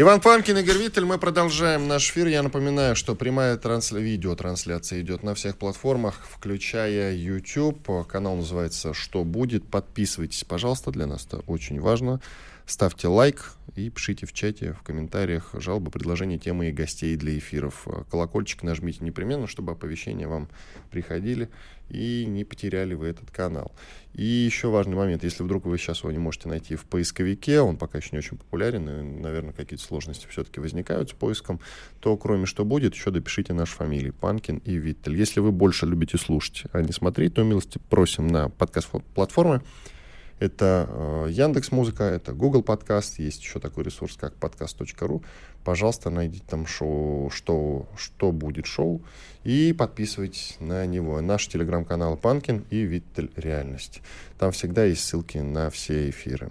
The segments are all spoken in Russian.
Иван Панкин, Игорь Виттель, мы продолжаем наш эфир. Я напоминаю, что прямая трансля... видеотрансляция идет на всех платформах, включая YouTube. Канал называется «Что будет?». Подписывайтесь, пожалуйста, для нас это очень важно. Ставьте лайк и пишите в чате, в комментариях жалобы, предложения, темы и гостей для эфиров. Колокольчик нажмите непременно, чтобы оповещения вам приходили и не потеряли вы этот канал. И еще важный момент, если вдруг вы сейчас его не можете найти в поисковике, он пока еще не очень популярен, и, наверное, какие-то сложности все-таки возникают с поиском, то кроме что будет, еще допишите наши фамилии Панкин и Виттель. Если вы больше любите слушать, а не смотреть, то милости просим на подкаст-платформы. Это э, Яндекс Музыка, это Google Подкаст, есть еще такой ресурс, как подкаст.ру. Пожалуйста, найдите там шоу, что, что будет шоу, и подписывайтесь на него. Наш телеграм-канал Панкин и Виттель Реальность. Там всегда есть ссылки на все эфиры.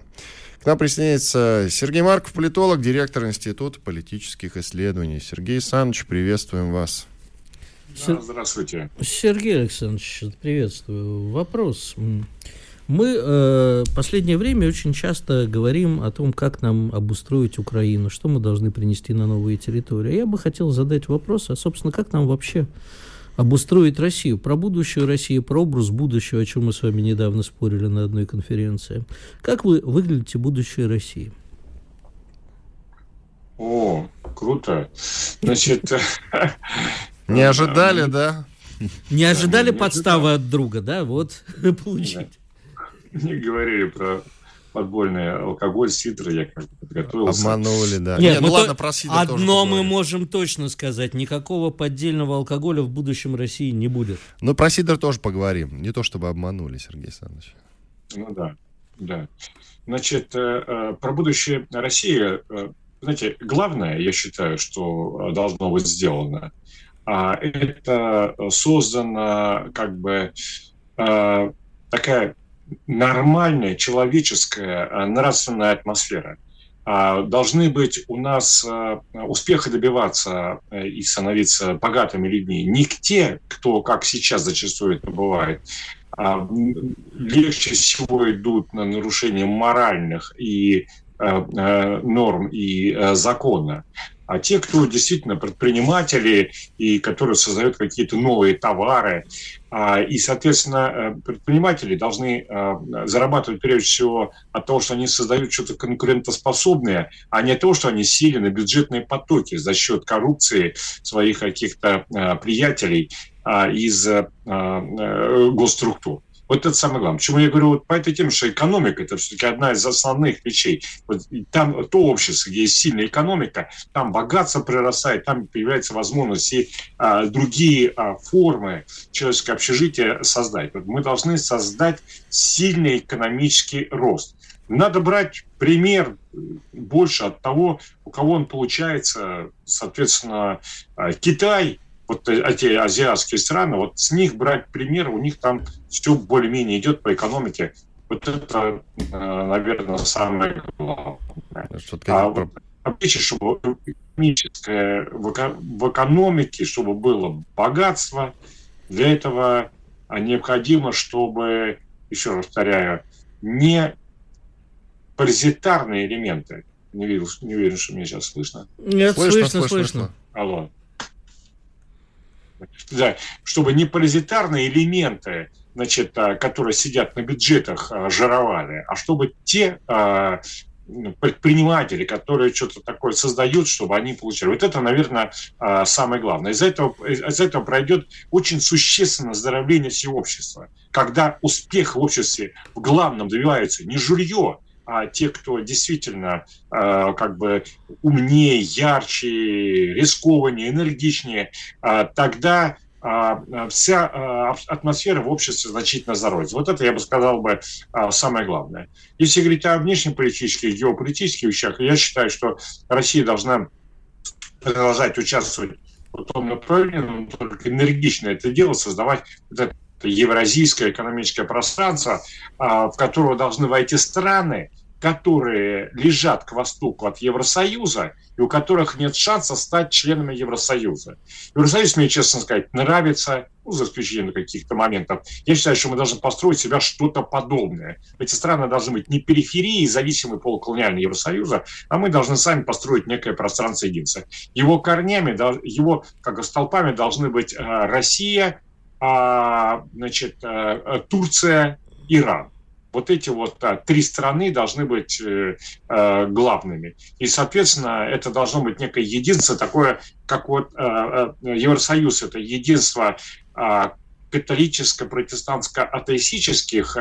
К нам присоединяется Сергей Марков, политолог, директор Института политических исследований. Сергей Александрович, приветствуем вас. Да, здравствуйте. Сергей Александрович, приветствую. Вопрос. Мы э, последнее время очень часто говорим о том, как нам обустроить Украину, что мы должны принести на новые территории. Я бы хотел задать вопрос, а, собственно, как нам вообще обустроить Россию, про будущую Россию, про образ будущего, о чем мы с вами недавно спорили на одной конференции. Как вы выглядите будущей России? О, круто. Значит... Не ожидали, да? Не ожидали подставы от друга, да? Вот, получить не говорили про подбольный алкоголь, сидры, я как бы подготовился. Обманули, да. Нет, Нет ну ладно, про сидр Одно мы можем точно сказать, никакого поддельного алкоголя в будущем России не будет. Ну, про сидр тоже поговорим, не то чтобы обманули, Сергей Александрович. Ну да, да. Значит, э, э, про будущее России, э, знаете, главное, я считаю, что должно быть сделано, а это создана как бы такая нормальная человеческая э, нравственная атмосфера. А, должны быть у нас э, успеха добиваться э, и становиться богатыми людьми не те, кто, как сейчас зачастую это бывает, а, легче всего идут на нарушение моральных и норм и закона, а те, кто действительно предприниматели и которые создают какие-то новые товары. А, и, соответственно, э, предприниматели должны э, зарабатывать прежде всего от того, что они создают что-то конкурентоспособное, а не от того, что они сели на бюджетные потоки за счет коррупции своих каких-то э, приятелей а, из госструктур. Вот это самое главное. Почему я говорю вот по этой теме, что экономика – это все-таки одна из основных вещей. Вот там то общество, где есть сильная экономика, там богатство прирастает, там появляется возможность и а, другие а, формы человеческого общежития создать. Вот мы должны создать сильный экономический рост. Надо брать пример больше от того, у кого он получается. Соответственно, а, Китай – вот эти азиатские страны, вот с них брать пример, у них там все более-менее идет по экономике. Вот это, э, наверное, самое главное. А вот, чтобы экономическое, в экономике, чтобы было богатство, для этого необходимо, чтобы, еще раз повторяю, не паразитарные элементы, не, видел, не уверен, что меня сейчас слышно. Нет, слышно, слышно. слышно. Алло да, чтобы не паразитарные элементы, значит, а, которые сидят на бюджетах, а, жировали, а чтобы те а, предприниматели, которые что-то такое создают, чтобы они получали. Вот это, наверное, самое главное. Из-за этого, из этого пройдет очень существенное оздоровление всего общества. Когда успех в обществе в главном добивается не жулье, а те, кто действительно э, как бы умнее, ярче, рискованнее, энергичнее, э, тогда э, вся атмосфера в обществе значительно здоровится. Вот это, я бы сказал бы, самое главное. Если говорить о внешнеполитических, геополитических вещах, я считаю, что Россия должна продолжать участвовать в том направлении, но только энергично это дело, создавать вот это евразийское экономическое пространство, в которое должны войти страны, которые лежат к востоку от Евросоюза и у которых нет шанса стать членами Евросоюза. Евросоюз, мне честно сказать, нравится, ну, за исключением каких-то моментов. Я считаю, что мы должны построить себя что-то подобное. Эти страны должны быть не периферией, зависимой полуколониальной Евросоюза, а мы должны сами построить некое пространство единства. Его корнями, его как столпами должны быть э, Россия, а, значит, э, Турция, Иран вот эти вот а, три страны должны быть э, главными. И, соответственно, это должно быть некое единство, такое, как вот э, Евросоюз, это единство э, католическо-протестантско-атеистических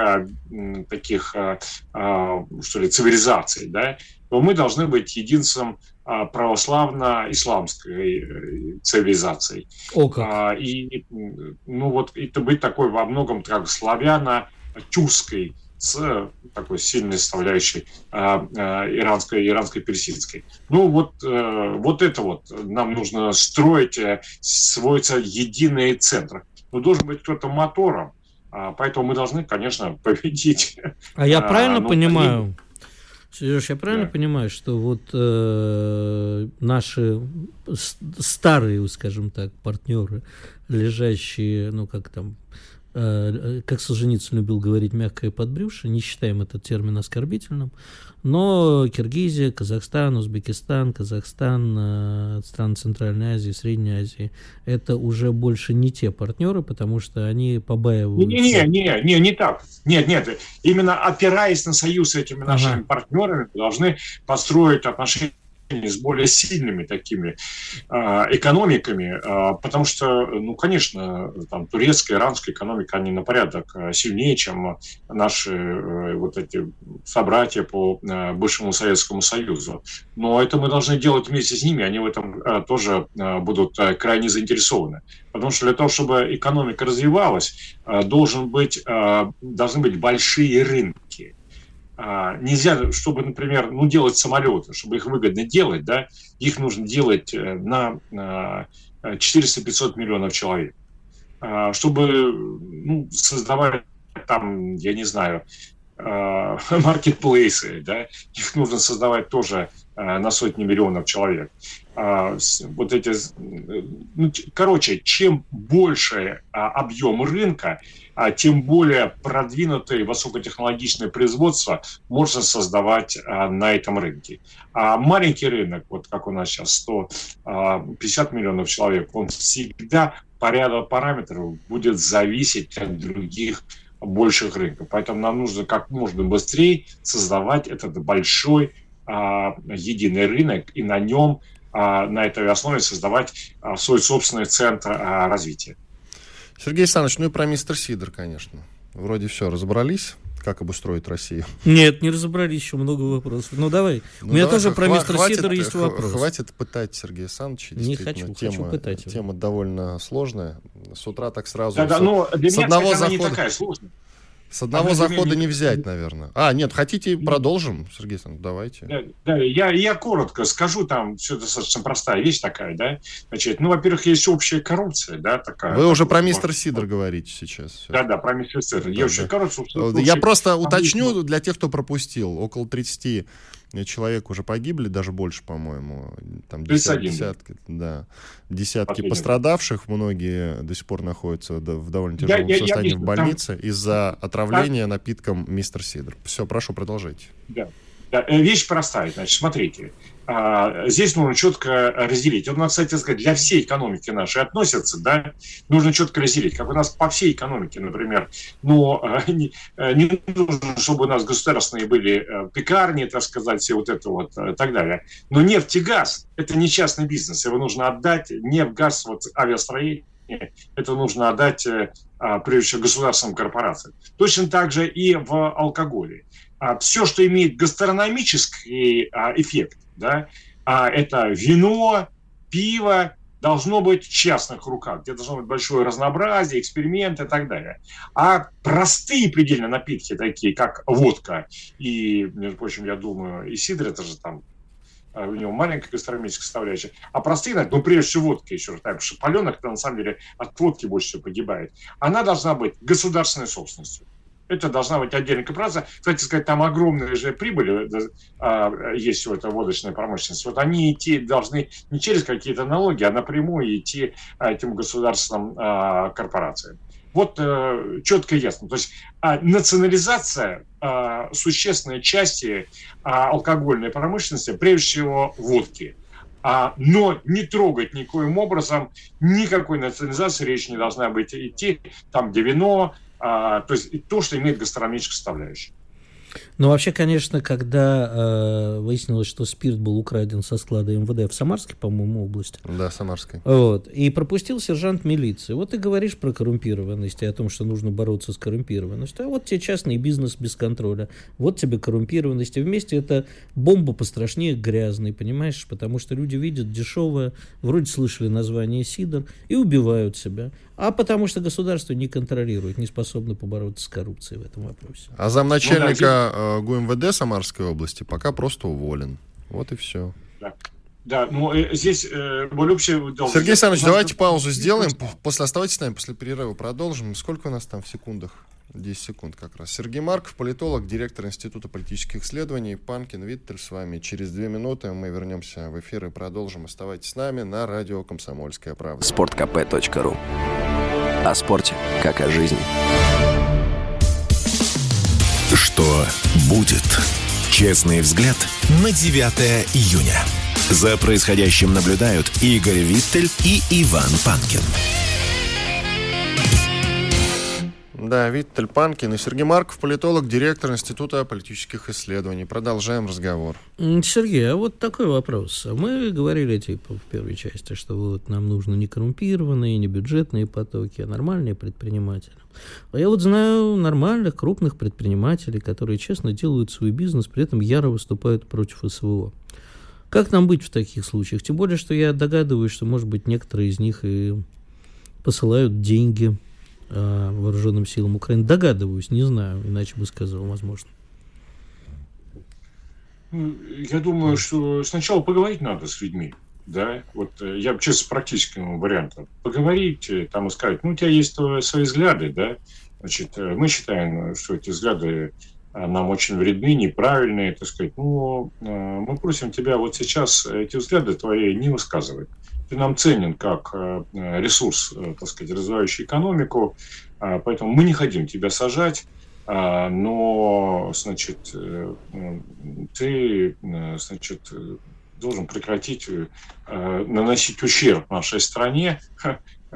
таких, что ли, цивилизаций, да, то мы должны быть единством православно-исламской э, цивилизацией. О, как. А, и, ну вот, это быть такой во многом как славяно-тюркской с такой сильной составляющей а, а, иранской, иранской персидской. Ну вот, а, вот это вот нам нужно строить, э, свойца единый центр. Но должен быть кто-то мотором, а, поэтому мы должны, конечно, победить. А я правильно ну, понимаю? Сереж, я правильно да. понимаю, что вот э, наши старые, скажем так, партнеры, лежащие, ну как там, Э, как Солженицын любил говорить, мягкое подбрюшье, не считаем этот термин оскорбительным, но Киргизия, Казахстан, Узбекистан, Казахстан, э, страны Центральной Азии, Средней Азии, это уже больше не те партнеры, потому что они побаиваются. Не, не, не, не, не так. Нет, нет, именно опираясь на союз с этими нашими ага. партнерами, должны построить отношения с более сильными такими а, экономиками, а, потому что, ну, конечно, там турецкая, иранская экономика, они на порядок а, сильнее, чем наши э, вот эти собратья по бывшему Советскому Союзу. Но это мы должны делать вместе с ними, они в этом тоже будут крайне заинтересованы. Потому что для того, чтобы экономика развивалась, должен быть, должны быть большие рынки. А, нельзя, чтобы, например, ну, делать самолеты, чтобы их выгодно делать, да, их нужно делать э, на 400-500 миллионов человек. А, чтобы ну, создавать там, я не знаю, а, маркетплейсы, да, их нужно создавать тоже на сотни миллионов человек. Вот эти, ну, короче, чем больше объем рынка, а тем более продвинутое высокотехнологичное производство можно создавать а, на этом рынке. А маленький рынок, вот как у нас сейчас 150 а, миллионов человек, он всегда по ряду параметров будет зависеть от других больших рынков. Поэтому нам нужно как можно быстрее создавать этот большой а, единый рынок и на нем, а, на этой основе создавать а, свой собственный центр а, развития. Сергей Александрович, ну и про мистер Сидор, конечно. Вроде все, разобрались, как обустроить Россию. Нет, не разобрались, еще много вопросов. Ну давай, ну, у меня давай, тоже про мистер Сидора есть вопрос. Хватит пытать Сергея Александровича. Не хочу, тема, хочу пытать его. Тема довольно сложная. С утра так сразу... Да, да, но для с меня одного захода... не такая сложная. С одного захода не взять, наверное. А, нет, хотите, продолжим, Сергей Александрович, давайте. Да, да я, я коротко скажу, там все достаточно простая вещь такая, да. Значит, ну, во-первых, есть общая коррупция, да, такая. Вы уже про мистер Сидор говорите сейчас. Да, да, про мистер Сидор. Да, я да. коррупция. Я просто уточню для тех, кто пропустил. Около 30 человек уже погибли, даже больше, по-моему. Там десятки, десятки, да, десятки Последний. пострадавших, многие до сих пор находятся в довольно тяжелом я, состоянии я, я, в больнице там... из-за отравления а? напитком мистер Сидор. Все, прошу, продолжайте. Да. да. Э, вещь простая, значит, смотрите. А, здесь нужно четко разделить. Это, кстати сказать, для всей экономики нашей относится, да, нужно четко разделить. Как у нас по всей экономике, например, но э, не, э, не нужно, чтобы у нас государственные были э, пекарни, так сказать, все вот это вот и так далее. Но нефть и газ – это не частный бизнес, его нужно отдать, нефть, газ, вот авиастроение, это нужно отдать, а, прежде всего, государственным корпорациям. Точно так же и в алкоголе. А, все, что имеет гастрономический а, эффект, да, а это вино, пиво, должно быть в частных руках, где должно быть большое разнообразие, эксперименты и так далее. А простые предельно напитки, такие как водка и, между прочим, я думаю, и сидр, это же там а, у него маленькая гастрономическая составляющая. А простые, ну, прежде всего, водка еще раз, потому что паленок, на самом деле, от водки больше всего погибает. Она должна быть государственной собственностью. Это должна быть отдельная корпорация. Кстати сказать, там огромные же прибыли а, есть у этой водочной промышленности. Вот они идти должны не через какие-то налоги, а напрямую идти а, этим государственным а, корпорациям. Вот э, четко и ясно. То есть а, национализация а, существенной части а, алкогольной промышленности, прежде всего водки. А, но не трогать никоим образом, никакой национализации речь не должна быть идти, там где вино, то есть то, что имеет гастрономическую составляющую. Ну, вообще, конечно, когда э, выяснилось, что спирт был украден со склада МВД в Самарской, по-моему, области. Да, Самарской. Вот. И пропустил сержант милиции. Вот ты говоришь про коррумпированность и о том, что нужно бороться с коррумпированностью. А вот тебе частный бизнес без контроля. Вот тебе коррумпированность. И вместе это бомба пострашнее грязной, понимаешь? Потому что люди видят дешевое, вроде слышали название Сидор, и убивают себя. А потому что государство не контролирует, не способно побороться с коррупцией в этом вопросе. А замначальника ну, да, ГУМВД Самарской области пока просто уволен. Вот и все. Да. Да, ну э, здесь э, более общее... Сергей Александрович, давайте паузу сделаем. После оставайтесь с нами, после перерыва продолжим. Сколько у нас там в секундах? 10 секунд как раз. Сергей Марков, политолог, директор Института политических исследований. Панкин Виттель с вами. Через две минуты мы вернемся в эфир и продолжим. Оставайтесь с нами на радио «Комсомольская правда». sportkp.ru О спорте, как о жизни. Что будет? Честный взгляд на 9 июня. За происходящим наблюдают Игорь Виттель и Иван Панкин. Да, Виттель Панкин и Сергей Марков, политолог, директор Института политических исследований. Продолжаем разговор. Сергей, а вот такой вопрос. Мы говорили, типа, в первой части, что вот нам нужны не коррумпированные, не бюджетные потоки, а нормальные предприниматели. А я вот знаю нормальных, крупных предпринимателей, которые честно делают свой бизнес, при этом яро выступают против СВО. Как нам быть в таких случаях? Тем более, что я догадываюсь, что, может быть, некоторые из них и посылают деньги э, вооруженным силам Украины. Догадываюсь, не знаю, иначе бы сказал, возможно. Ну, я думаю, что сначала поговорить надо с людьми. Да, вот э, я честно с практическим вариантом. Поговорить, э, там и сказать, ну, у тебя есть свои взгляды, да, значит, мы считаем, что эти взгляды нам очень вредны, неправильные, так сказать. Ну, мы просим тебя вот сейчас эти взгляды твои не высказывать нам ценен как э, ресурс, э, так сказать, развивающий экономику, а, поэтому мы не хотим тебя сажать, а, но, значит, э, ты, значит, должен прекратить наносить ущерб нашей стране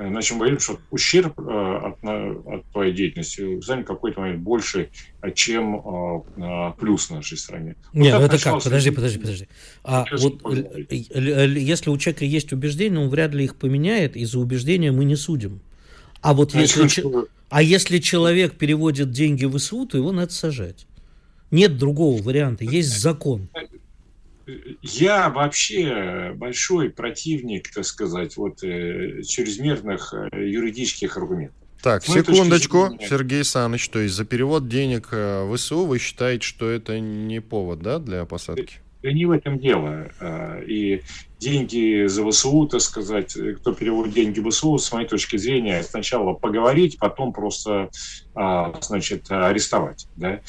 Иначе мы говорим, что ущерб э, от, от твоей деятельности станет какой-то момент больше, чем э, плюс в нашей стране. Нет, вот ну это как? Подожди, подожди, подожди. А вот если у человека есть убеждения, он вряд ли их поменяет, и за убеждения мы не судим. А вот а если, что... а если человек переводит деньги в СУ, то его надо сажать. Нет другого варианта, есть закон я вообще большой противник, так сказать, вот э, чрезмерных э, юридических аргументов. Так, ну, секундочку, зрения... Сергей Саныч, то есть за перевод денег э, в ВСУ вы считаете, что это не повод, да, для посадки? Да не в этом дело. И деньги за ВСУ, так сказать, кто переводит деньги в ВСУ, с моей точки зрения, сначала поговорить, потом просто, а, значит, арестовать. Да?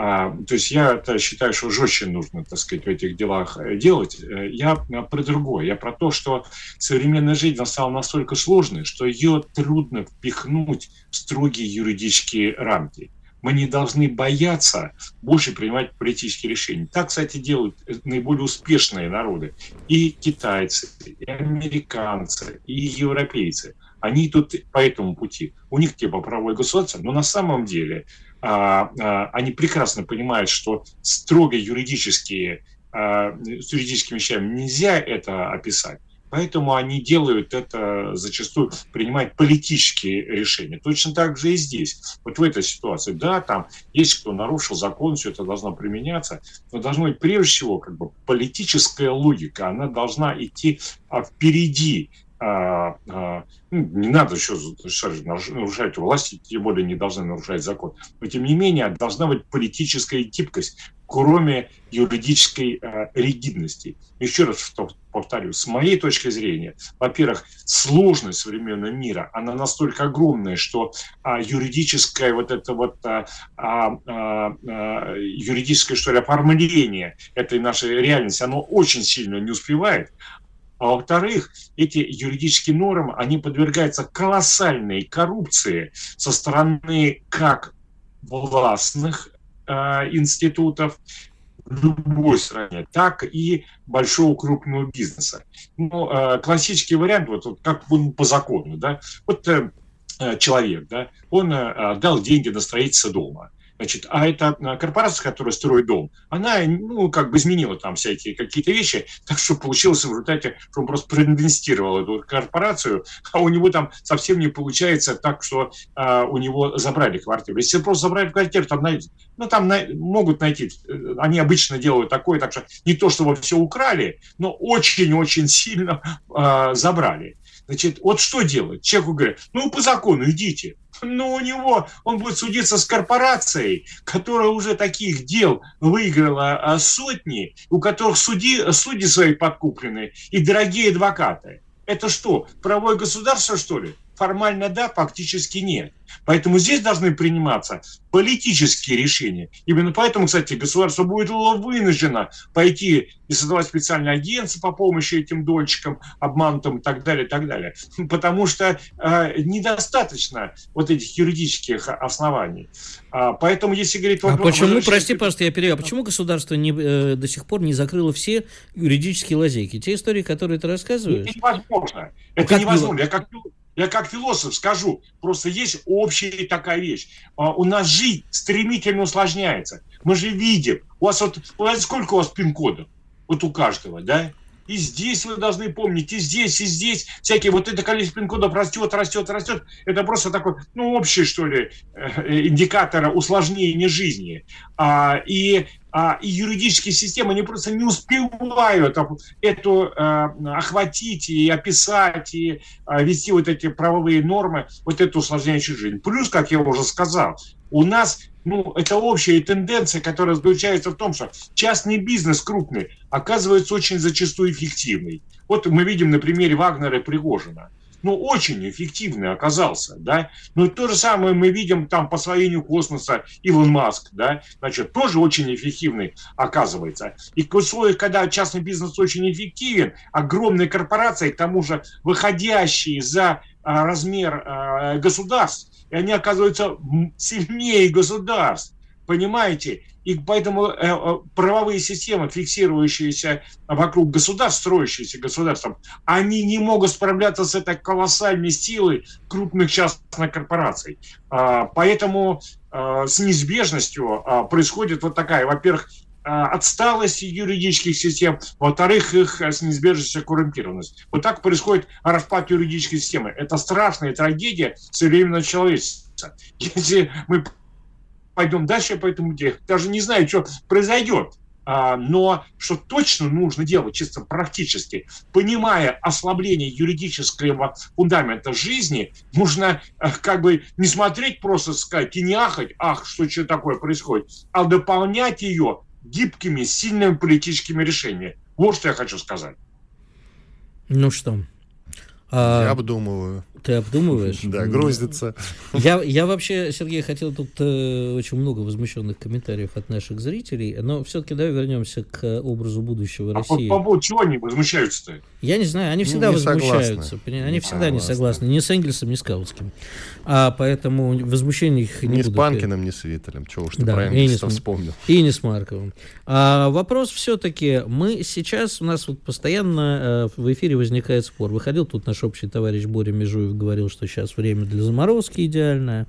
А, то есть я считаю, что жестче нужно, так сказать, в этих делах э, делать. Э, я про другое. Я про то, что современная жизнь стала настолько сложной, что ее трудно впихнуть в строгие юридические рамки. Мы не должны бояться больше принимать политические решения. Так, кстати, делают наиболее успешные народы. И китайцы, и американцы, и европейцы. Они идут по этому пути. У них типа правовое государство, но на самом деле они прекрасно понимают, что строго юридические, а, с юридическими вещами нельзя это описать. Поэтому они делают это зачастую, принимают политические решения. Точно так же и здесь. Вот в этой ситуации, да, там есть кто нарушил закон, все это должно применяться, но должно быть прежде всего как бы политическая логика, она должна идти впереди а, а, ну, не надо еще нарушать власти, тем более не должны нарушать закон. Но тем не менее должна быть политическая гибкость, кроме юридической а, ригидности. Еще раз повторю, с моей точки зрения, во-первых, сложность современного мира, она настолько огромная, что а, юридическое вот это вот а, а, а, юридическое что ли оформление этой нашей реальности, оно очень сильно не успевает. А во-вторых, эти юридические нормы, они подвергаются колоссальной коррупции со стороны как властных э, институтов любой стране, так и большого крупного бизнеса. Ну, э, классический вариант, вот, вот как по закону, да, вот э, э человек, да, он э, дал деньги на строительство дома – Значит, а эта а, корпорация, которая строит дом, она, ну, как бы изменила там всякие какие-то вещи, так что получилось в результате, что он просто проинвестировал эту корпорацию, а у него там совсем не получается так, что а, у него забрали квартиру. Если просто забрали квартиру, там, ну, там на, могут найти, э, они обычно делают такое, так что не то, чтобы все украли, но очень-очень сильно а, забрали. Значит, вот что делать? Человеку говорят, ну, по закону идите. Но у него, он будет судиться с корпорацией, которая уже таких дел выиграла а, сотни, у которых суди, судьи свои подкуплены и дорогие адвокаты. Это что, правое государство, что ли? Формально да, фактически нет. Поэтому здесь должны приниматься политические решения. Именно поэтому, кстати, государство будет вынуждено пойти и создавать специальные агентства по помощи этим дольщикам, обманутым и так далее, и так далее. Потому что э, недостаточно вот этих юридических оснований. А, поэтому, если говорить... А почему, прости, пожалуйста, я перебью, а почему государство не, э, до сих пор не закрыло все юридические лазейки? Те истории, которые ты рассказываешь? Это невозможно. Это как невозможно. Я как я как философ скажу, просто есть общая такая вещь. А, у нас жизнь стремительно усложняется. Мы же видим, у вас вот, у вас сколько у вас пин-кодов? Вот у каждого, да? И здесь вы должны помнить, и здесь, и здесь. Всякие вот это количество пин-кодов растет, растет, растет. Это просто такой, ну, общий, что ли, э, индикатор усложнения жизни. А, и а, и юридические системы, они просто не успевают эту э, охватить и описать, и э, вести вот эти правовые нормы, вот эту усложняющую жизнь. Плюс, как я уже сказал, у нас ну, это общая тенденция, которая заключается в том, что частный бизнес крупный оказывается очень зачастую эффективный. Вот мы видим на примере Вагнера и Пригожина ну, очень эффективный оказался, да. Но то же самое мы видим там по освоению космоса Илон Маск, да, значит, тоже очень эффективный оказывается. И в условиях, когда частный бизнес очень эффективен, огромные корпорации, к тому же выходящие за а, размер а, государств, и они оказываются сильнее государств, понимаете? И поэтому э, э, правовые системы, фиксирующиеся вокруг государств, строящиеся государством, они не могут справляться с этой колоссальной силой крупных частных корпораций. А, поэтому а, с неизбежностью а, происходит вот такая, во-первых, отсталость юридических систем, во-вторых, их с неизбежностью коррумпированность. Вот так происходит распад юридической системы. Это страшная трагедия современного человечества. Если мы пойдем дальше по этому делу. Даже не знаю, что произойдет. А, но что точно нужно делать чисто практически, понимая ослабление юридического фундамента жизни, нужно э, как бы не смотреть просто сказать и не ахать, ах, что что такое происходит, а дополнять ее гибкими, сильными политическими решениями. Вот что я хочу сказать. Ну что? А... Я обдумываю. Ты обдумываешь? Да, грузится. Я, я вообще, Сергей, хотел тут э, очень много возмущенных комментариев от наших зрителей, но все-таки давай вернемся к образу будущего а России. По поводу чего они возмущаются-то? Я не знаю, они всегда ну, возмущаются. Согласны. Они не всегда согласны. не согласны. Ни с Энгельсом, ни с Каутским. А поэтому возмущение их не Ни буду. с Панкиным, ни с Виттелем. Чего уж ты да, про Энгельса вспомнил. И не с Марковым. А, вопрос все-таки. Мы сейчас, у нас вот постоянно э, в эфире возникает спор. Выходил тут наш общий товарищ Боря Межуев, говорил, что сейчас время для заморозки идеальное.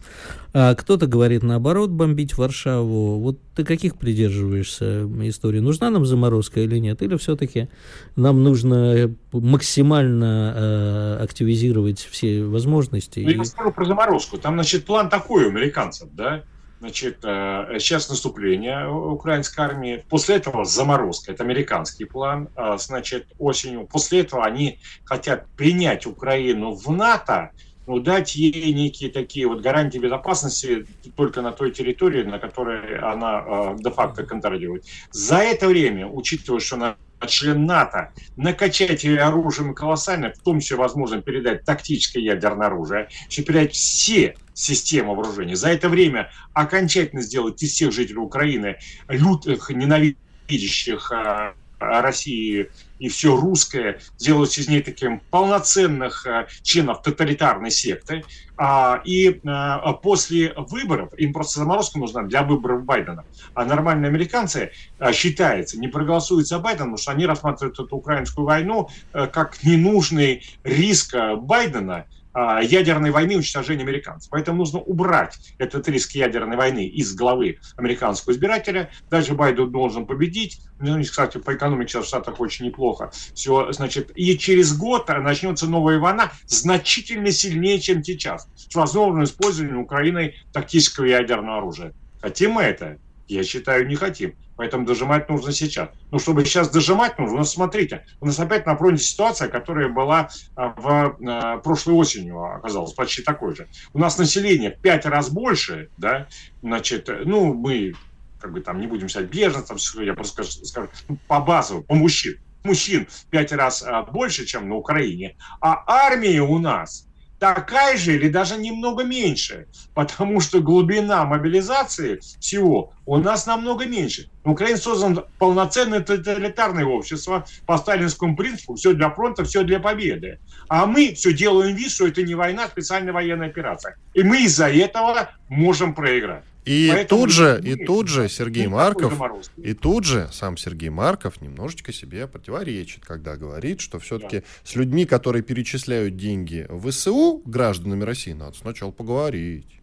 А кто-то говорит наоборот, бомбить Варшаву. Вот ты каких придерживаешься истории? Нужна нам заморозка или нет? Или все-таки нам нужно максимально э, активизировать все возможности? Ну, я скажу про заморозку. Там, значит, план такой у американцев, да? Значит, э, сейчас наступление украинской армии. После этого заморозка. Это американский план. А, значит, осенью. После этого они хотят принять Украину в НАТО, но дать ей некие такие вот гарантии безопасности только на той территории, на которой она э, де-факто контролирует. За это время, учитывая, что она член НАТО, накачать ее оружием колоссально, в том числе возможно передать тактическое ядерное оружие, еще передать все системы вооружения. За это время окончательно сделать из всех жителей Украины лютых, ненавидящих а, России и все русское, сделать из ней таким полноценных а, членов тоталитарной секты. А, и а, после выборов, им просто заморозка нужна для выборов Байдена. А нормальные американцы, считается, не проголосуют за Байдена, потому что они рассматривают эту украинскую войну как ненужный риск Байдена – ядерной войны уничтожения американцев. Поэтому нужно убрать этот риск ядерной войны из головы американского избирателя. Дальше Байден должен победить. Ну, кстати, по экономике сейчас в Штатах очень неплохо. Все, значит, и через год начнется новая война значительно сильнее, чем сейчас. С возможным использованием Украиной тактического ядерного оружия. Хотим мы это? Я считаю, не хотим. Поэтому дожимать нужно сейчас. Но чтобы сейчас дожимать нужно, ну, смотрите, у нас опять на фронте ситуация, которая была а, в а, прошлой осенью оказалась почти такой же. У нас население в пять раз больше, да, значит, ну, мы как бы там не будем сказать беженцам, я просто скажу, скажу ну, по базовому, по мужчин. Мужчин в пять раз а, больше, чем на Украине. А армия у нас такая же или даже немного меньше, потому что глубина мобилизации всего у нас намного меньше. На Украине создан полноценное тоталитарное общество по сталинскому принципу, все для фронта, все для победы. А мы все делаем вид, что это не война, а специальная военная операция. И мы из-за этого можем проиграть. И Поэтому тут же, и тут же Сергей Марков, и тут же сам Сергей Марков немножечко себе противоречит, когда говорит, что все-таки да. с людьми, которые перечисляют деньги в ВСУ, гражданами России, надо сначала поговорить.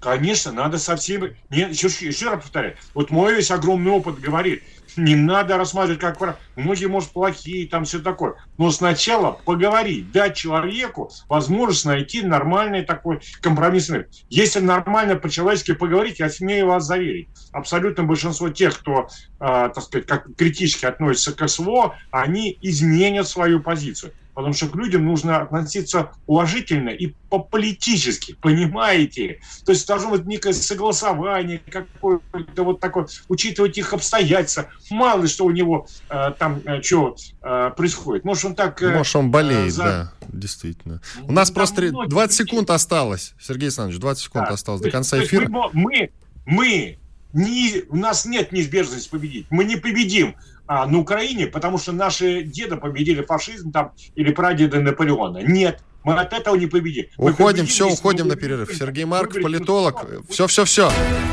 Конечно, надо со всеми... Не, еще, еще раз повторяю, вот мой весь огромный опыт говорит, не надо рассматривать как прав. Многие, может, плохие, там все такое. Но сначала поговорить, дать человеку возможность найти нормальный такой компромиссный. Если нормально по-человечески поговорить, я смею вас заверить, абсолютно большинство тех, кто, э, так сказать, как критически относится к СВО, они изменят свою позицию потому что к людям нужно относиться уважительно и по-политически, понимаете? То есть должно быть некое согласование, какое-то вот такое, учитывать их обстоятельства. Мало ли что у него э, там э, что э, происходит. Может, он так... Э, Может, он болеет, э, за... да, действительно. У нас там просто 20 секунд осталось, Сергей Александрович, 20 секунд да. осталось до конца эфира. Мы, мы, мы не, у нас нет неизбежности победить. Мы не победим а, на Украине, потому что наши деды победили фашизм там или прадеды Наполеона. Нет, мы от этого не победим. Мы уходим, победим, все, уходим на перерыв. Сергей Марк, политолог. Все, все, все.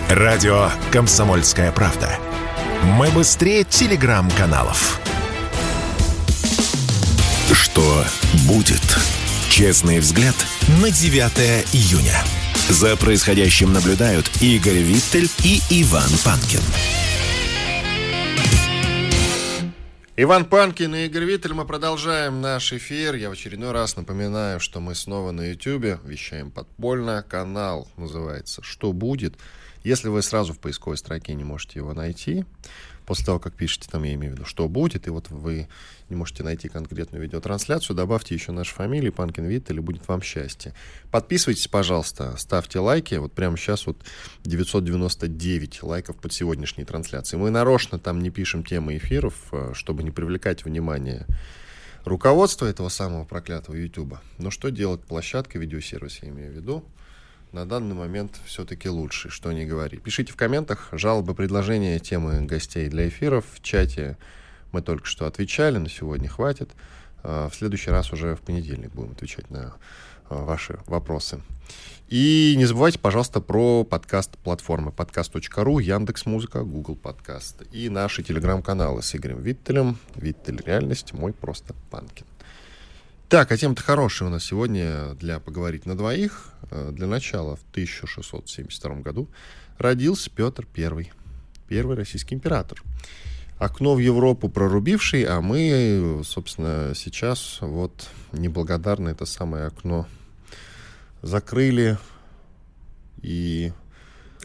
Радио «Комсомольская правда». Мы быстрее телеграм-каналов. Что будет? Честный взгляд на 9 июня. За происходящим наблюдают Игорь Виттель и Иван Панкин. Иван Панкин и Игорь Виттель, мы продолжаем наш эфир. Я в очередной раз напоминаю, что мы снова на YouTube, вещаем подпольно. Канал называется «Что будет?». Если вы сразу в поисковой строке не можете его найти, после того, как пишете, там я имею в виду, что будет, и вот вы не можете найти конкретную видеотрансляцию, добавьте еще наши фамилии, Панкин Виттель, и будет вам счастье. Подписывайтесь, пожалуйста, ставьте лайки. Вот прямо сейчас вот 999 лайков под сегодняшней трансляцией. Мы нарочно там не пишем темы эфиров, э, чтобы не привлекать внимание руководства этого самого проклятого YouTube. Но что делать площадка, видеосервис, я имею в виду, на данный момент все-таки лучше, что не говори. Пишите в комментах жалобы, предложения, темы гостей для эфиров. В чате мы только что отвечали, на сегодня хватит. А, в следующий раз уже в понедельник будем отвечать на а, ваши вопросы. И не забывайте, пожалуйста, про подкаст-платформы подкаст.ру, Яндекс Музыка, Google Подкаст и наши телеграм-каналы с Игорем Виттелем. Виттель Реальность, мой просто Панкин. Так, а тема-то хорошая у нас сегодня для поговорить на двоих. Э, для начала, в 1672 году родился Петр I, первый российский император. Окно в Европу прорубивший, а мы, собственно, сейчас вот неблагодарно это самое окно закрыли и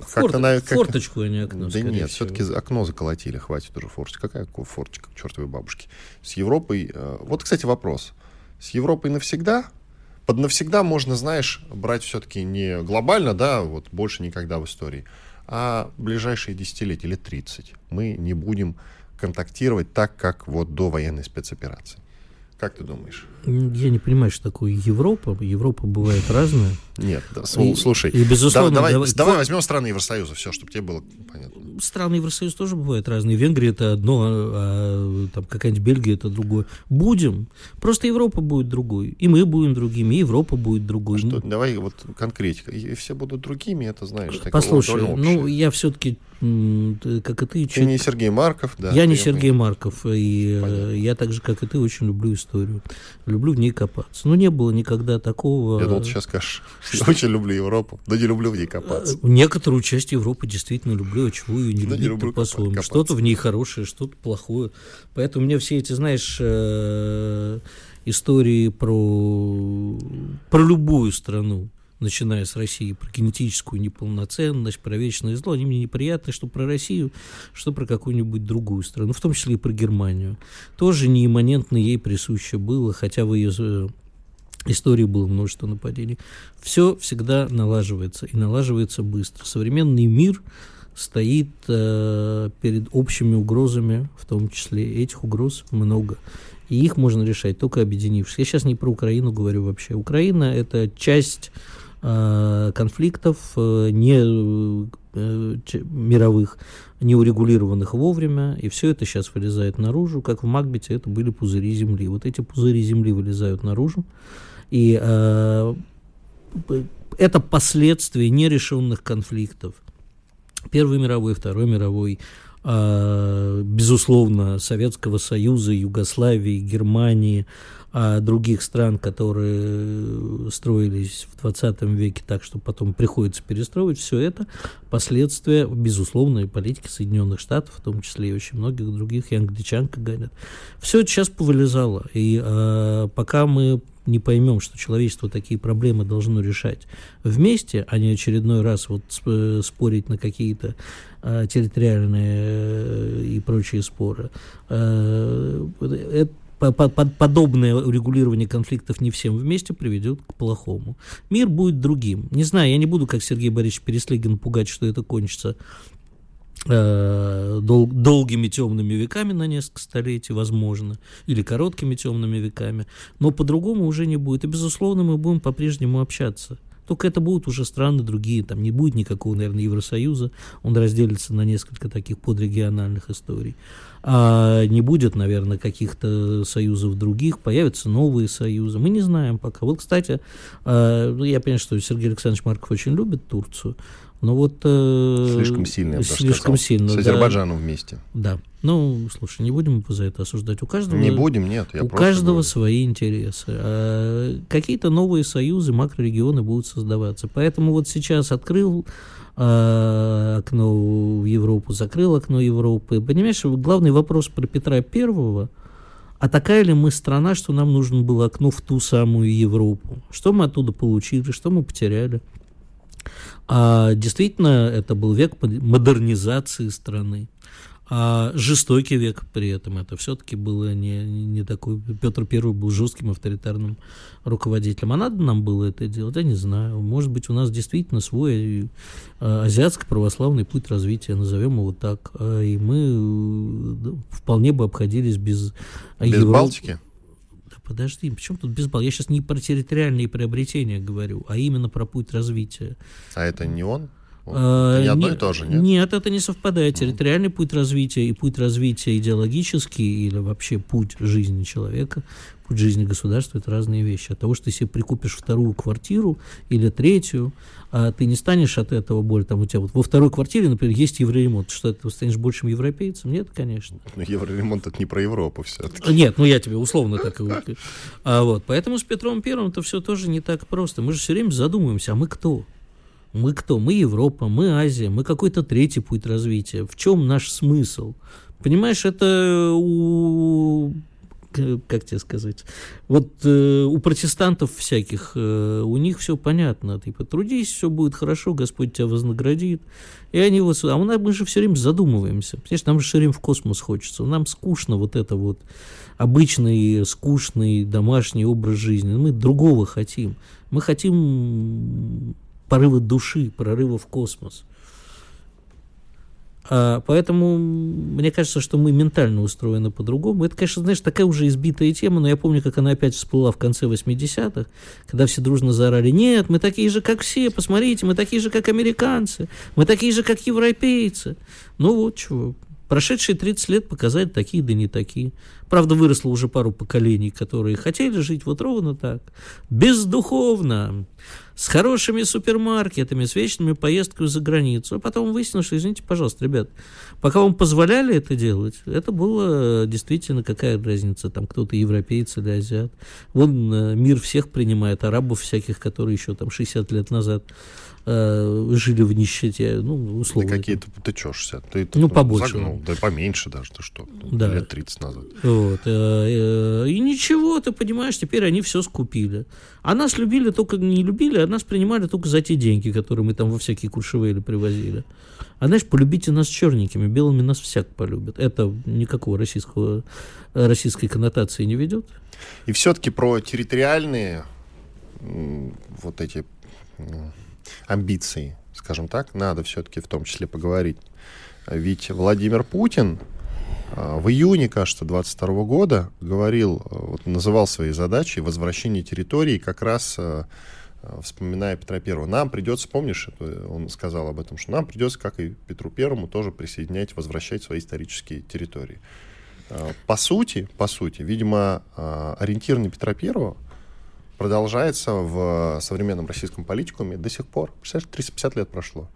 Форт, на, как... Форточку, а не окно. Да нет, все-таки окно заколотили, хватит уже форточка. Какая форточка к чертовой бабушке? С Европой... Э, вот, кстати, вопрос. С Европой навсегда? Под навсегда можно, знаешь, брать все-таки не глобально, да, вот больше никогда в истории, а ближайшие десятилетия, лет 30. Мы не будем контактировать так, как вот до военной спецоперации. Как ты думаешь? Я не понимаю, что такое Европа. Европа бывает разная. Нет, да, и, слушай, и, безусловно, давай, давай, давай возьмем страны Евросоюза, все, чтобы тебе было понятно. Страны Евросоюза тоже бывают разные. Венгрия это одно, а, а там какая-нибудь Бельгия это другое. Будем. Просто Европа будет другой. И мы будем другими, и Европа будет другой. А что, давай вот конкретика. И все будут другими, это знаешь. Послушай, ну я все-таки как и ты... Ты не Сергей Марков, да. Я не Сергей Марков, и э, Понятно. я так же, как и ты, очень люблю историю. Люблю в ней копаться. Но не было никогда такого... Я думал, сейчас скажешь, я очень люблю Европу, но не люблю в ней копаться. Э, некоторую часть Европы действительно люблю, а чего ее не люблю по-своему. Что-то в ней хорошее, что-то плохое. Поэтому мне все эти, знаешь, э, истории про, про любую страну, начиная с России, про генетическую неполноценность, про вечное зло, они мне неприятны, что про Россию, что про какую-нибудь другую страну, в том числе и про Германию. Тоже неимманентно ей присуще было, хотя в ее э, истории было множество нападений. Все всегда налаживается, и налаживается быстро. Современный мир стоит э, перед общими угрозами, в том числе этих угроз много. И их можно решать только объединившись. Я сейчас не про Украину говорю вообще. Украина – это часть конфликтов э, не э, мировых, не урегулированных вовремя, и все это сейчас вылезает наружу, как в Макбете это были пузыри земли. Вот эти пузыри земли вылезают наружу, и э, это последствия нерешенных конфликтов. Первой мировой, Второй мировой, э, безусловно, Советского Союза, Югославии, Германии, а других стран, которые строились в 20 веке так, что потом приходится перестроить, все это последствия, безусловно, политики Соединенных Штатов, в том числе и очень многих других, и англичан, как. Все это сейчас повылезало, и э, пока мы не поймем, что человечество такие проблемы должно решать вместе, а не очередной раз вот спорить на какие-то э, территориальные э, и прочие споры. Э, это подобное урегулирование конфликтов не всем вместе приведет к плохому. Мир будет другим. Не знаю, я не буду, как Сергей Борисович Переслегин, пугать, что это кончится э, дол долгими темными веками на несколько столетий, возможно, или короткими темными веками, но по-другому уже не будет. И, безусловно, мы будем по-прежнему общаться. Только это будут уже страны другие, там не будет никакого, наверное, Евросоюза, он разделится на несколько таких подрегиональных историй. А не будет, наверное, каких-то союзов других, появятся новые союзы, мы не знаем пока. Вот, кстати, а, ну, я понимаю, что Сергей Александрович Марков очень любит Турцию, но вот... Э, слишком сильно, я Слишком сильно, С Азербайджаном да. вместе. Да. Ну, слушай, не будем за это осуждать. У каждого, не будем, нет. Я у каждого говорю. свои интересы. А какие-то новые союзы, макрорегионы будут создаваться. Поэтому вот сейчас открыл а, окно в Европу, закрыл окно Европы. Понимаешь, главный вопрос про Петра Первого – а такая ли мы страна, что нам нужно было окно в ту самую Европу? Что мы оттуда получили, что мы потеряли? А действительно, это был век модернизации страны. А жестокий век при этом это все-таки было не, не такой. Петр Первый был жестким авторитарным руководителем. А надо нам было это делать? Я не знаю. Может быть, у нас действительно свой э, азиатско-православный путь развития, назовем его так. А, и мы э, вполне бы обходились без... Без Европы. Балтики? Подожди, почему тут без балла? Я сейчас не про территориальные приобретения говорю, а именно про путь развития. А это не он? А, не одно и то же, нет? Нет, это не совпадает. Территориальный путь развития и путь развития идеологический или вообще путь жизни человека, путь жизни государства – это разные вещи. От того, что ты себе прикупишь вторую квартиру или третью, а ты не станешь от этого более, там у тебя вот во второй квартире, например, есть евроремонт, что ты станешь большим европейцем? Нет, конечно. Но евроремонт это не про Европу все-таки. Нет, ну я тебе условно так и а вот, Поэтому с Петром Первым это все тоже не так просто. Мы же все время задумываемся, а мы кто? Мы кто? Мы Европа, мы Азия, мы какой-то третий путь развития. В чем наш смысл? Понимаешь, это у как тебе сказать, вот э, у протестантов всяких, э, у них все понятно, типа, трудись, все будет хорошо, Господь тебя вознаградит, и они вот, а нас мы же все время задумываемся, понимаешь, нам же все время в космос хочется, нам скучно вот это вот обычный, скучный домашний образ жизни, мы другого хотим, мы хотим порыва души, прорыва в космос. А, поэтому мне кажется, что мы ментально устроены по-другому. Это, конечно, знаешь, такая уже избитая тема, но я помню, как она опять всплыла в конце 80-х, когда все дружно заорали, нет, мы такие же, как все, посмотрите, мы такие же, как американцы, мы такие же, как европейцы. Ну вот чего, Прошедшие 30 лет показали такие, да не такие. Правда, выросло уже пару поколений, которые хотели жить вот ровно так. Бездуховно, с хорошими супермаркетами, с вечными поездками за границу. А потом выяснилось, что, извините, пожалуйста, ребят, пока вам позволяли это делать, это было действительно какая разница, там кто-то европеец или азиат. Вон э, мир всех принимает, арабов всяких, которые еще там 60 лет назад э, жили в нищете, ну, условно. Да какие-то, ты 60? Ты, ну, побольше. Загнул, да поменьше даже, ты что, да. лет 30 назад. Вот, э, э, и ничего, ты понимаешь, теперь они все скупили. А нас любили только, не любили, а нас принимали только за те деньги, которые мы там во всякие куршевели привозили. А знаешь, полюбите нас черненькими, белыми нас всяк полюбят. Это никакого российского, российской коннотации не ведет. И все-таки про территориальные вот эти амбиции, скажем так, надо все-таки в том числе поговорить. Ведь Владимир Путин а, в июне, кажется, 22 года говорил, а, вот, называл свои задачи возвращение территории как раз а, вспоминая Петра Первого. Нам придется, помнишь, он сказал об этом, что нам придется, как и Петру Первому, тоже присоединять, возвращать свои исторические территории. По сути, по сути, видимо, ориентир Петра Первого – продолжается в современном российском политикуме до сих пор. Представляешь, 350 лет прошло.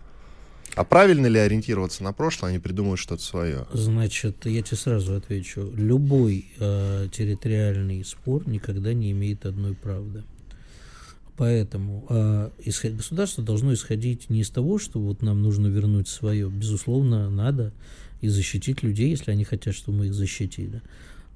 А правильно ли ориентироваться на прошлое, они придумают что-то свое? Значит, я тебе сразу отвечу. Любой э, территориальный спор никогда не имеет одной правды. Поэтому э, исход... государство должно исходить не из того, что вот нам нужно вернуть свое. Безусловно, надо и защитить людей, если они хотят, чтобы мы их защитили.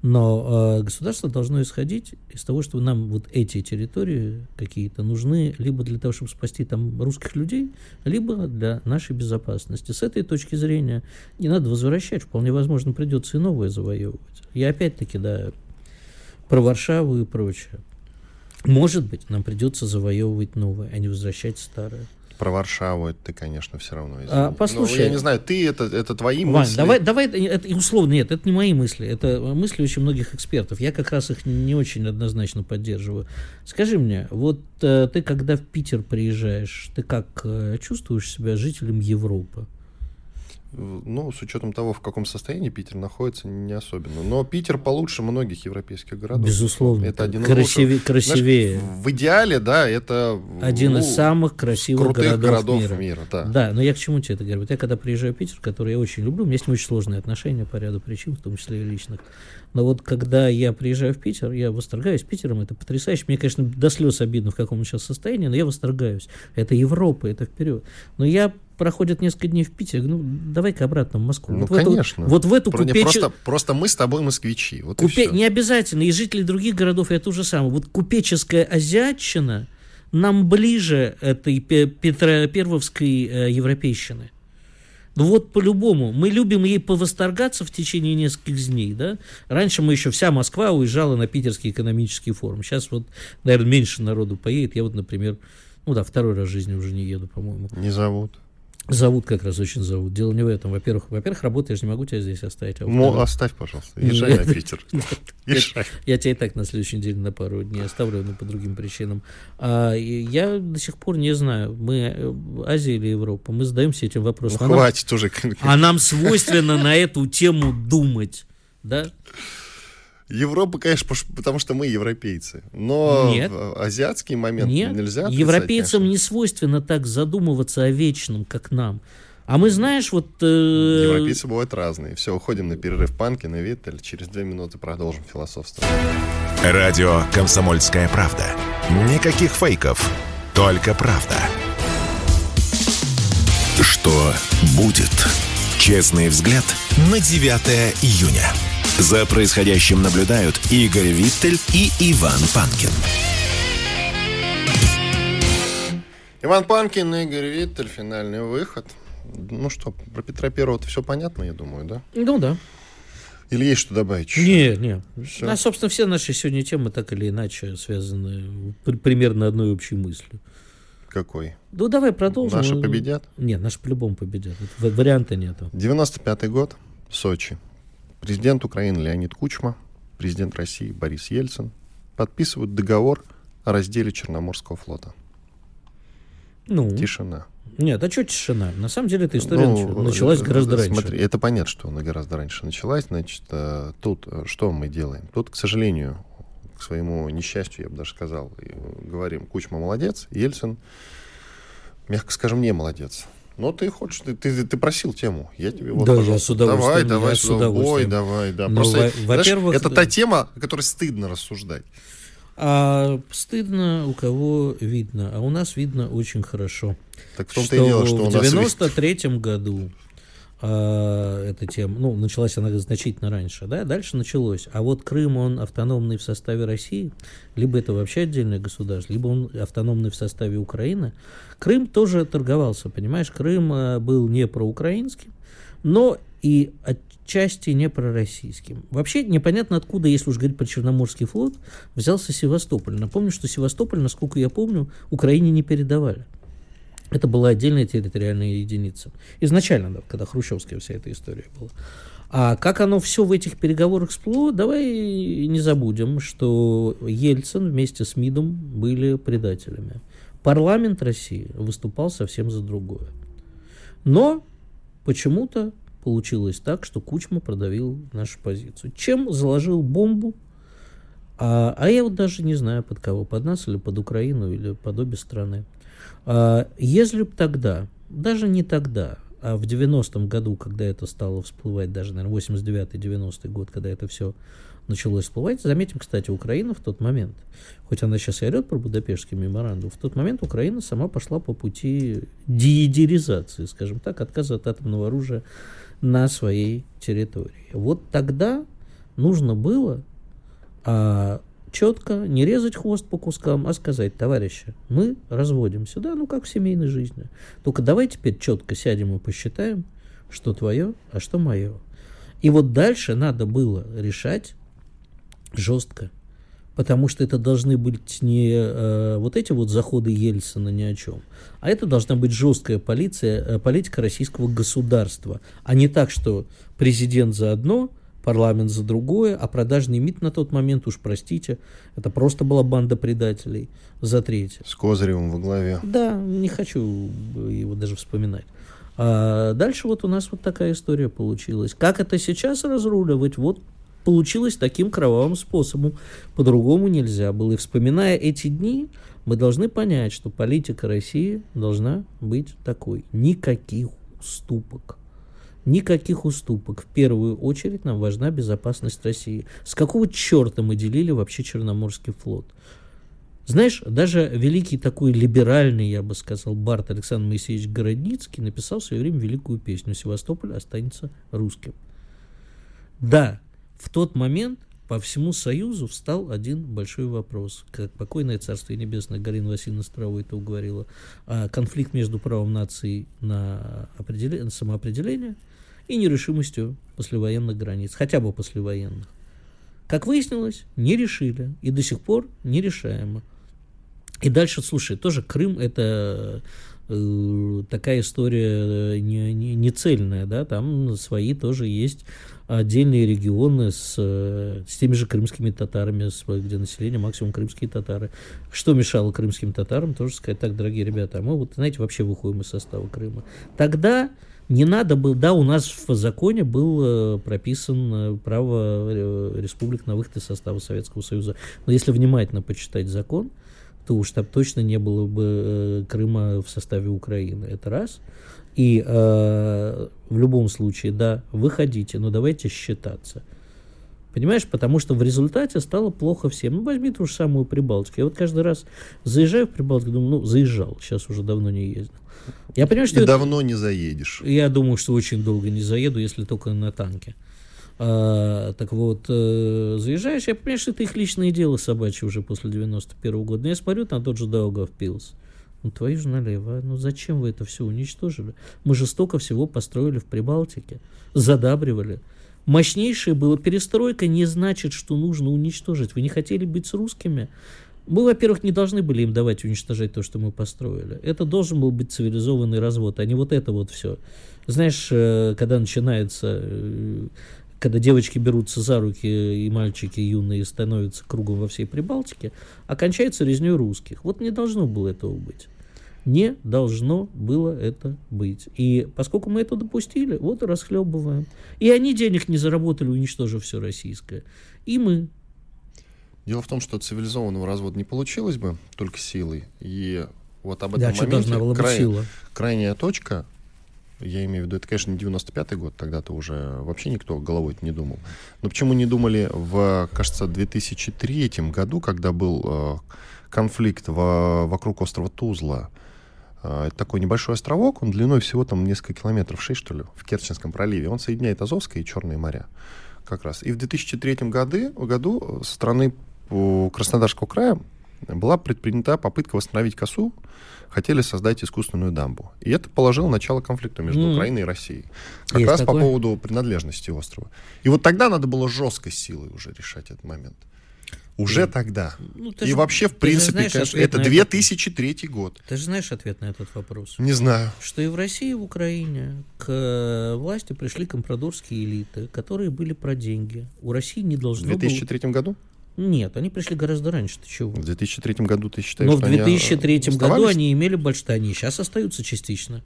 Но э, государство должно исходить из того, что нам вот эти территории какие-то нужны либо для того, чтобы спасти там русских людей, либо для нашей безопасности. С этой точки зрения не надо возвращать, вполне возможно, придется и новое завоевывать. И опять-таки, да, про Варшаву и прочее. Может быть, нам придется завоевывать новое, а не возвращать старое. Про Варшаву это ты, конечно, все равно извини. А, послушай, ну, я не знаю, ты это, это твои Вань, мысли. давай, давай, это условно, нет, это не мои мысли, это мысли очень многих экспертов. Я как раз их не очень однозначно поддерживаю. Скажи мне, вот э, ты когда в Питер приезжаешь, ты как э, чувствуешь себя жителем Европы? Ну, с учетом того, в каком состоянии Питер находится, не особенно. Но Питер получше многих европейских городов. Безусловно. Это один из красивее. Знаешь, в идеале, да, это один ну, из самых красивых городов, городов мира. мира да. да, но я к чему тебе это говорю? Вот я когда приезжаю в Питер, который я очень люблю, у меня с ним очень сложные отношения по ряду причин, в том числе и личных. Но вот когда я приезжаю в Питер, я восторгаюсь Питером, это потрясающе. Мне, конечно, до слез обидно, в каком он сейчас состоянии, но я восторгаюсь. Это Европа, это вперед. Но я проходит несколько дней в Питере, ну, давай-ка обратно в Москву. Ну, вот конечно. В эту, вот в эту купеч... просто, просто мы с тобой москвичи. Вот Купе... Не обязательно, и жители других городов это то же самое. Вот купеческая азиатчина нам ближе этой Петра Первовской э, европейщины. Ну вот по-любому. Мы любим ей повосторгаться в течение нескольких дней, да? Раньше мы еще вся Москва уезжала на Питерский экономический форум. Сейчас вот, наверное, меньше народу поедет. Я вот, например, ну да, второй раз в жизни уже не еду, по-моему. Не зовут. Зовут как раз очень зовут. Дело не в этом. Во-первых, во-первых, работа, я же не могу тебя здесь оставить. А ну, оставь, пожалуйста. Езжай на Питер. Езжай. Я тебя и так на следующей неделе на пару дней оставлю, но по другим причинам. А, я до сих пор не знаю, мы э, Азия или Европа, мы задаемся этим вопросом. Ну, хватит уже. А нам свойственно на эту тему думать, да? Европа, конечно, потому что мы европейцы. Но Нет. азиатский момент Нет. нельзя. Европейцам не свойственно так задумываться о вечном, как нам. А мы, знаешь, вот... Э... Европейцы бывают разные. Все, уходим на перерыв панки, на Виттель. Через две минуты продолжим философство. Радио «Комсомольская правда». Никаких фейков, только правда. Что будет? Честный взгляд на 9 июня. За происходящим наблюдают Игорь Виттель и Иван Панкин. Иван Панкин, Игорь Виттель, финальный выход. Ну что, про Петра Первого все понятно, я думаю, да? Ну да. Или есть что добавить? Нет, нет. А, собственно, все наши сегодня темы так или иначе связаны примерно одной общей мыслью. Какой? Ну, давай продолжим. Наши победят? Нет, наши по-любому победят. Варианта нету. 95-й год, Сочи. Президент Украины Леонид Кучма, президент России Борис Ельцин подписывают договор о разделе Черноморского флота. Ну, Тишина. Нет, а что тишина? На самом деле эта история ну, началась гораздо смотри, раньше. Это понятно, что она гораздо раньше началась. Значит, э, тут э, что мы делаем? Тут, к сожалению, к своему несчастью, я бы даже сказал, говорим, Кучма молодец, Ельцин, мягко скажем, не молодец. Но ты хочешь, ты, ты, ты просил тему. Я тебе вот, да, я с удовольствием. Давай, давай, с удовольствием. давай, да. Но, Просто, во-первых, это та тема, о которой стыдно рассуждать. А стыдно у кого видно, а у нас видно очень хорошо. Так в том-то и дело, что в 93-м году эта тема, ну, началась она значительно раньше, да, дальше началось. А вот Крым, он автономный в составе России, либо это вообще отдельное государство, либо он автономный в составе Украины. Крым тоже торговался, понимаешь, Крым а, был не проукраинским, но и отчасти не пророссийским. Вообще непонятно откуда, если уж говорить про Черноморский флот, взялся Севастополь. Напомню, что Севастополь, насколько я помню, Украине не передавали. Это была отдельная территориальная единица. Изначально, да, когда хрущевская вся эта история была. А как оно все в этих переговорах всплыло, давай не забудем, что Ельцин вместе с МИДом были предателями. Парламент России выступал совсем за другое. Но почему-то получилось так, что Кучма продавил нашу позицию. Чем заложил бомбу? А, а я вот даже не знаю, под кого, под нас или под Украину, или под обе страны. А, если бы тогда, даже не тогда, а в 90-м году, когда это стало всплывать, даже, наверное, 89-90 год, когда это все началось всплывать, заметим, кстати, Украина в тот момент, хоть она сейчас и орет про Будапештский меморандум, в тот момент Украина сама пошла по пути диедеризации, скажем так, отказа от атомного оружия на своей территории. Вот тогда нужно было а, четко, не резать хвост по кускам, а сказать, товарищи, мы разводимся, да, ну как в семейной жизни. Только давай теперь четко сядем и посчитаем, что твое, а что мое. И вот дальше надо было решать жестко, потому что это должны быть не э, вот эти вот заходы Ельцина ни о чем, а это должна быть жесткая полиция, э, политика российского государства, а не так, что президент за одно, парламент за другое, а продажный МИД на тот момент, уж простите, это просто была банда предателей за третье. С Козыревым во главе. Да, не хочу его даже вспоминать. А дальше вот у нас вот такая история получилась. Как это сейчас разруливать? Вот получилось таким кровавым способом. По-другому нельзя было. И вспоминая эти дни, мы должны понять, что политика России должна быть такой. Никаких уступок. Никаких уступок. В первую очередь нам важна безопасность России. С какого черта мы делили вообще Черноморский флот? Знаешь, даже великий такой либеральный, я бы сказал, Барт Александр Моисеевич Городницкий написал в свое время великую песню «Севастополь останется русским». Да, в тот момент по всему Союзу встал один большой вопрос. Как покойное Царство Небесное Галина Васильевна Старова это уговорила. А конфликт между правом нации на, определение, на самоопределение – и нерешимостью послевоенных границ, хотя бы послевоенных. Как выяснилось, не решили и до сих пор нерешаемо. И дальше, слушай, тоже Крым это э, такая история э, не, не, не цельная, да, там свои тоже есть отдельные регионы с, э, с теми же крымскими татарами, где население максимум крымские татары. Что мешало крымским татарам, тоже сказать, так, дорогие ребята, а мы вот, знаете, вообще выходим из состава Крыма. Тогда не надо было, да, у нас в законе был э, прописан э, право э, республик на выход из состава Советского Союза. Но если внимательно почитать закон, то уж там точно не было бы Крыма в составе Украины. Это раз. И э, в любом случае, да, выходите, но давайте считаться. Понимаешь, потому что в результате стало плохо всем. Ну, возьми ту же самую Прибалтику. Я вот каждый раз заезжаю в Прибалтику, думаю, ну, заезжал, сейчас уже давно не ездил. Я понимаю, что... И это... давно не заедешь. Я думаю, что очень долго не заеду, если только на танке. А, так вот, э, заезжаешь, я понимаю, что это их личное дело собачье уже после 91 -го года. Но я смотрю на тот же Даугав Пилс. Ну, твою же налево. А? Ну, зачем вы это все уничтожили? Мы же столько всего построили в Прибалтике. Задабривали. Мощнейшая была перестройка не значит, что нужно уничтожить. Вы не хотели быть с русскими? Мы, во-первых, не должны были им давать уничтожать то, что мы построили. Это должен был быть цивилизованный развод, а не вот это вот все. Знаешь, э, когда начинается э, когда девочки берутся за руки и мальчики юные становятся кругом во всей Прибалтике, окончается резней русских. Вот не должно было этого быть. Не должно было это быть. И поскольку мы это допустили, вот и расхлебываем. И они денег не заработали, уничтожив все российское. И мы. Дело в том, что цивилизованного развода не получилось бы только силой. И вот об этом да, моменте должна была край, сила. крайняя точка я имею в виду, это, конечно, не 95-й год, тогда-то уже вообще никто головой не думал. Но почему не думали в, кажется, 2003 году, когда был э, конфликт в, вокруг острова Тузла? Э, это такой небольшой островок, он длиной всего там несколько километров, 6 что ли, в Керченском проливе. Он соединяет Азовское и Черное моря как раз. И в 2003 году, году со стороны Краснодарского края была предпринята попытка восстановить косу, хотели создать искусственную дамбу. И это положило начало конфликту между mm. Украиной и Россией. Как Есть раз такое? по поводу принадлежности острова. И вот тогда надо было жесткой силой уже решать этот момент. Уже mm. тогда. Ну, и же, вообще, в принципе, знаешь, конечно, это 2003 этот... год. Ты же знаешь ответ на этот вопрос? Не знаю. Что и в России, и в Украине к э, власти пришли компрадорские элиты, которые были про деньги. У России не должно было... В 2003 было... году? Нет, они пришли гораздо раньше. Ты чего? В 2003 году ты считаешь, Но в 2003 они году они имели больше, они сейчас остаются частично.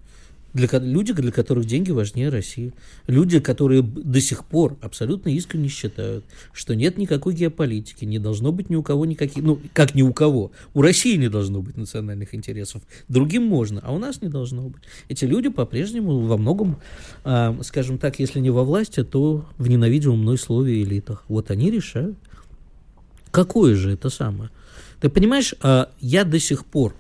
Для, люди, для которых деньги важнее России. Люди, которые до сих пор абсолютно искренне считают, что нет никакой геополитики, не должно быть ни у кого никаких... Ну, как ни у кого. У России не должно быть национальных интересов. Другим можно, а у нас не должно быть. Эти люди по-прежнему во многом, э, скажем так, если не во власти, то в ненавидимом мной слове элитах. Вот они решают. Какое же это самое? Ты понимаешь, а, я до сих пор,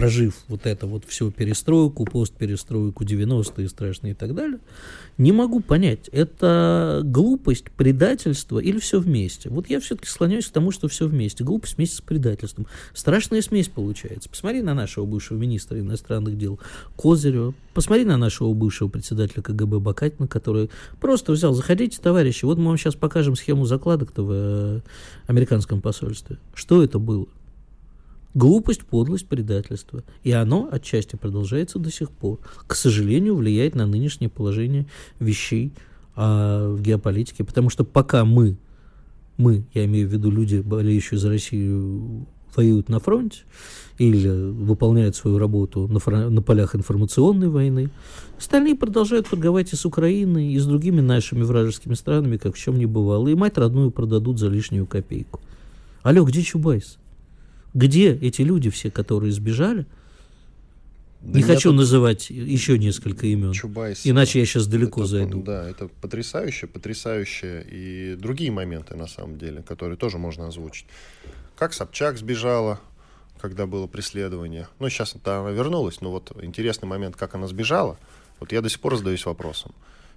прожив вот это вот всю перестройку, постперестройку, 90-е страшные и так далее, не могу понять, это глупость, предательство или все вместе? Вот я все-таки склоняюсь к тому, что все вместе. Глупость вместе с предательством. Страшная смесь получается. Посмотри на нашего бывшего министра иностранных дел Козырева. Посмотри на нашего бывшего председателя КГБ Бакатина, который просто взял, заходите, товарищи, вот мы вам сейчас покажем схему закладок-то в э, американском посольстве. Что это было? Глупость, подлость, предательство. И оно отчасти продолжается до сих пор. К сожалению, влияет на нынешнее положение вещей а, в геополитике. Потому что пока мы, мы, я имею в виду люди, болеющие за Россию, воюют на фронте или выполняют свою работу на, фрон- на полях информационной войны, остальные продолжают торговать и с Украиной, и с другими нашими вражескими странами, как в чем не бывало. И мать родную продадут за лишнюю копейку. Алло, где Чубайс? Где эти люди все, которые сбежали? Да не хочу тут... называть еще несколько имен. Чубайс. Иначе я сейчас далеко это, зайду. Да, это потрясающе, потрясающе. И другие моменты, на самом деле, которые тоже можно озвучить. Как Собчак сбежала, когда было преследование. Ну, сейчас она вернулась, но вот интересный момент, как она сбежала. Вот я до сих пор задаюсь вопросом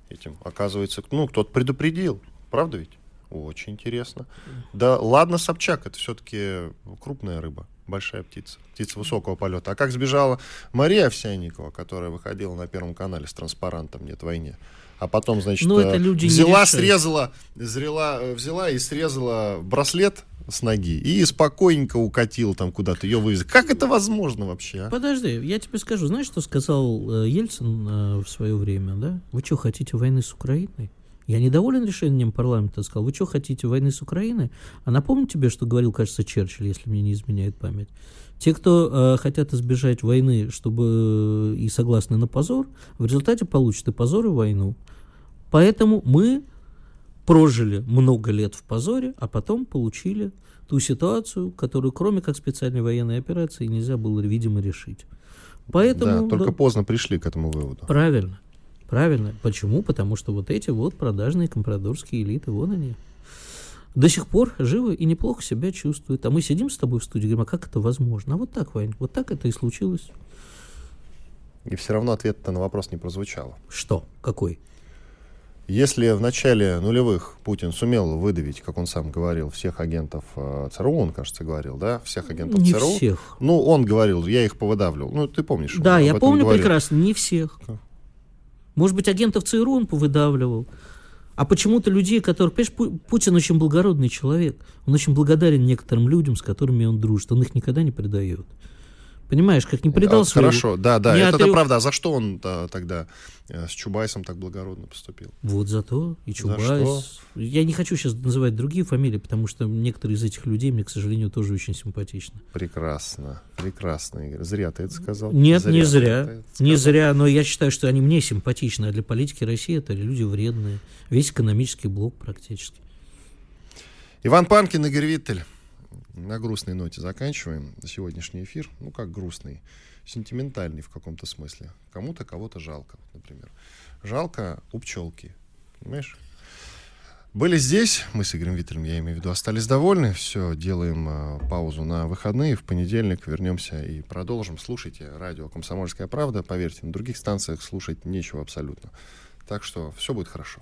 этим. Оказывается, ну, кто-то предупредил. Правда ведь? Очень интересно. Да ладно, Собчак, это все-таки крупная рыба, большая птица, птица высокого полета. А как сбежала Мария Овсянникова, которая выходила на Первом канале с транспарантом «Нет войне»? А потом, значит, ну, это люди взяла, срезала, зрела, взяла и срезала браслет с ноги и спокойненько укатил там куда-то, ее вывезли. Как это возможно вообще? А? Подожди, я тебе скажу, знаешь, что сказал э, Ельцин э, в свое время, да? Вы что, хотите войны с Украиной? Я недоволен решением парламента, сказал, вы что хотите, войны с Украиной? А напомню тебе, что говорил, кажется, Черчилль, если мне не изменяет память. Те, кто э, хотят избежать войны, чтобы э, и согласны на позор, в результате получат и позор, и войну. Поэтому мы прожили много лет в позоре, а потом получили ту ситуацию, которую, кроме как специальной военной операции, нельзя было, видимо, решить. Поэтому, да, только да, поздно пришли к этому выводу. Правильно. Правильно. Почему? Потому что вот эти вот продажные компрадорские элиты, вон они, до сих пор живы и неплохо себя чувствуют. А мы сидим с тобой в студии, говорим, а как это возможно? А вот так, Вань, вот так это и случилось. И все равно ответ на вопрос не прозвучало. Что? Какой? Если в начале нулевых Путин сумел выдавить, как он сам говорил, всех агентов э, ЦРУ, он, кажется, говорил, да, всех агентов не ЦРУ. всех. Ну, он говорил, я их повыдавливал. Ну, ты помнишь? Да, я помню говорил. прекрасно, не всех. Может быть, агентов ЦРУ он повыдавливал. А почему-то людей, которых... Понимаешь, Пу- Путин очень благородный человек. Он очень благодарен некоторым людям, с которыми он дружит. Он их никогда не предает. Понимаешь, как не предал А, своего- Хорошо, да, да, не это, отрек- правда. А за что он а, тогда э, с Чубайсом так благородно поступил? Вот зато и За Чубайс. Я не хочу сейчас называть другие фамилии, потому что некоторые из этих людей мне, к сожалению, тоже очень симпатичны. Прекрасно, прекрасно, Игорь. Зря ты это сказал. Нет, не ты зря. Не зря, но я считаю, что они мне симпатичны, а для политики России это люди вредные. Весь экономический блок практически. Иван Панкин, Игорь Виттель. На грустной ноте заканчиваем сегодняшний эфир. Ну, как грустный, сентиментальный в каком-то смысле. Кому-то кого-то жалко, например. Жалко у пчелки, понимаешь? Были здесь, мы с Игорем Виттелем, я имею в виду, остались довольны. Все, делаем э, паузу на выходные. В понедельник вернемся и продолжим. Слушайте радио «Комсомольская правда». Поверьте, на других станциях слушать нечего абсолютно. Так что все будет хорошо.